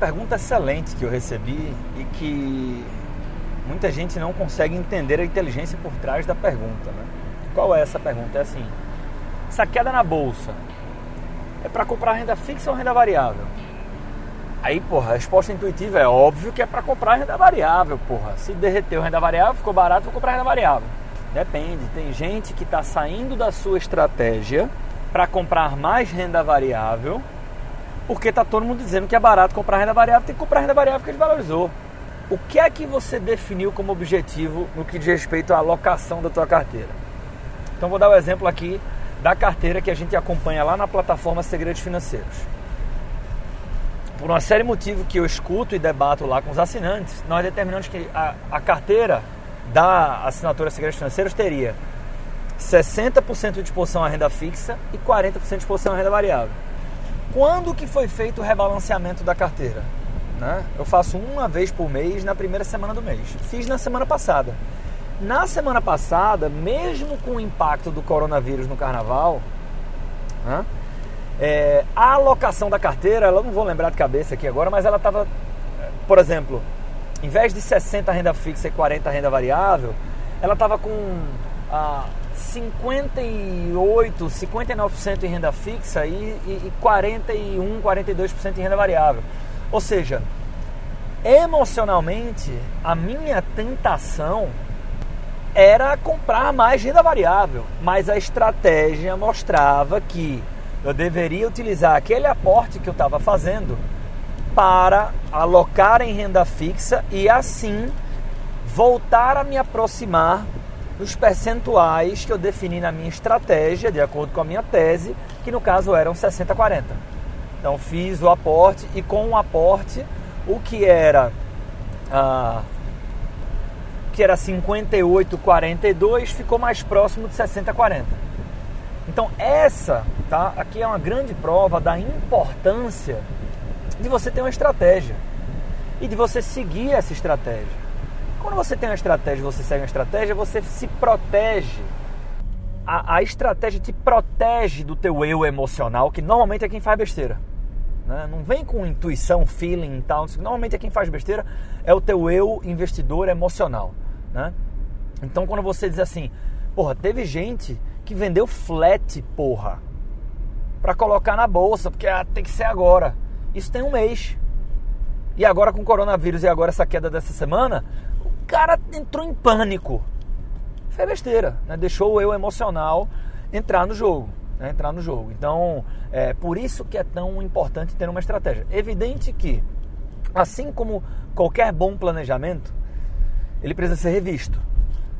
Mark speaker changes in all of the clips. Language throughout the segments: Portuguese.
Speaker 1: pergunta excelente que eu recebi e que muita gente não consegue entender a inteligência por trás da pergunta. Né? Qual é essa pergunta? É assim: essa queda na bolsa é para comprar renda fixa ou renda variável? Aí, porra, a resposta intuitiva é óbvio que é para comprar renda variável, porra. Se derreteu renda variável, ficou barato, vou comprar renda variável. Depende, tem gente que está saindo da sua estratégia para comprar mais renda variável, porque tá todo mundo dizendo que é barato comprar renda variável, tem que comprar renda variável porque desvalorizou. O que é que você definiu como objetivo no que diz respeito à alocação da tua carteira? Então vou dar o um exemplo aqui da carteira que a gente acompanha lá na plataforma Segredos Financeiros. Por uma série de motivos que eu escuto e debato lá com os assinantes, nós determinamos que a, a carteira da assinatura Segredos Financeiros teria 60% de exposição à renda fixa e 40% de exposição à renda variável. Quando que foi feito o rebalanceamento da carteira? Né? Eu faço uma vez por mês na primeira semana do mês. Fiz na semana passada. Na semana passada, mesmo com o impacto do coronavírus no carnaval, né? é, a alocação da carteira, eu não vou lembrar de cabeça aqui agora, mas ela estava, por exemplo, em vez de 60 renda fixa e 40 renda variável, ela estava com ah, 58, 59% em renda fixa e, e, e 41, 42% em renda variável. Ou seja, emocionalmente, a minha tentação era comprar mais renda variável, mas a estratégia mostrava que eu deveria utilizar aquele aporte que eu estava fazendo para alocar em renda fixa e assim voltar a me aproximar dos percentuais que eu defini na minha estratégia, de acordo com a minha tese, que no caso eram 60-40. Então fiz o aporte e com o aporte, o que era ah, que era 58-42 ficou mais próximo de 60-40. Então essa, tá? Aqui é uma grande prova da importância de você ter uma estratégia e de você seguir essa estratégia. Quando você tem uma estratégia, você segue uma estratégia, você se protege. A, a estratégia te protege do teu eu emocional, que normalmente é quem faz besteira. Né? Não vem com intuição, feeling e tal. Normalmente é quem faz besteira é o teu eu investidor emocional. Né? Então quando você diz assim, porra, teve gente que vendeu flat, porra, para colocar na bolsa, porque ah, tem que ser agora. Isso tem um mês. E agora com o coronavírus e agora essa queda dessa semana, cara entrou em pânico. Foi besteira, né? deixou o eu emocional entrar no jogo. Né? Entrar no jogo. Então, é por isso que é tão importante ter uma estratégia. Evidente que, assim como qualquer bom planejamento, ele precisa ser revisto.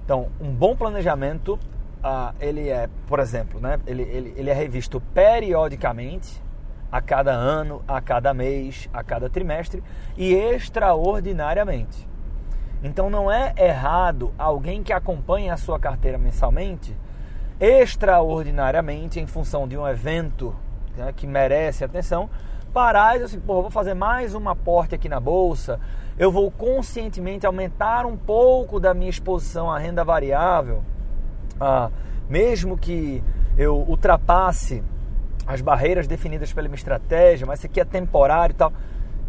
Speaker 1: Então, um bom planejamento, ah, ele é, por exemplo, né? ele, ele, ele é revisto periodicamente a cada ano, a cada mês, a cada trimestre e extraordinariamente. Então não é errado alguém que acompanha a sua carteira mensalmente, extraordinariamente em função de um evento né, que merece atenção, parar e dizer assim, pô, vou fazer mais um aporte aqui na bolsa, eu vou conscientemente aumentar um pouco da minha exposição à renda variável, ah, mesmo que eu ultrapasse as barreiras definidas pela minha estratégia, mas isso aqui é temporário e tal.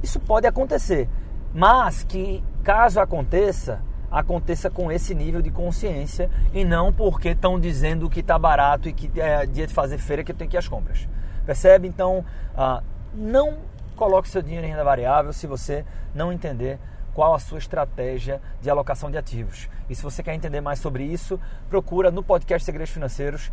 Speaker 1: Isso pode acontecer, mas que caso aconteça, aconteça com esse nível de consciência e não porque estão dizendo que está barato e que é dia de fazer feira que eu tenho que ir às compras. Percebe? Então, ah, não coloque seu dinheiro em renda variável se você não entender qual a sua estratégia de alocação de ativos. E se você quer entender mais sobre isso, procura no podcast Segredos Financeiros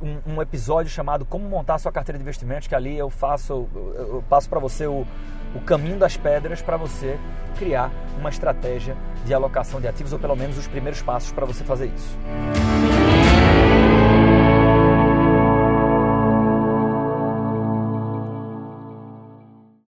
Speaker 1: um, um, episódio chamado Como Montar Sua Carteira de Investimentos, que ali eu faço, eu passo para você o, o caminho das pedras para você criar uma estratégia de alocação de ativos, ou pelo menos os primeiros passos para você fazer isso.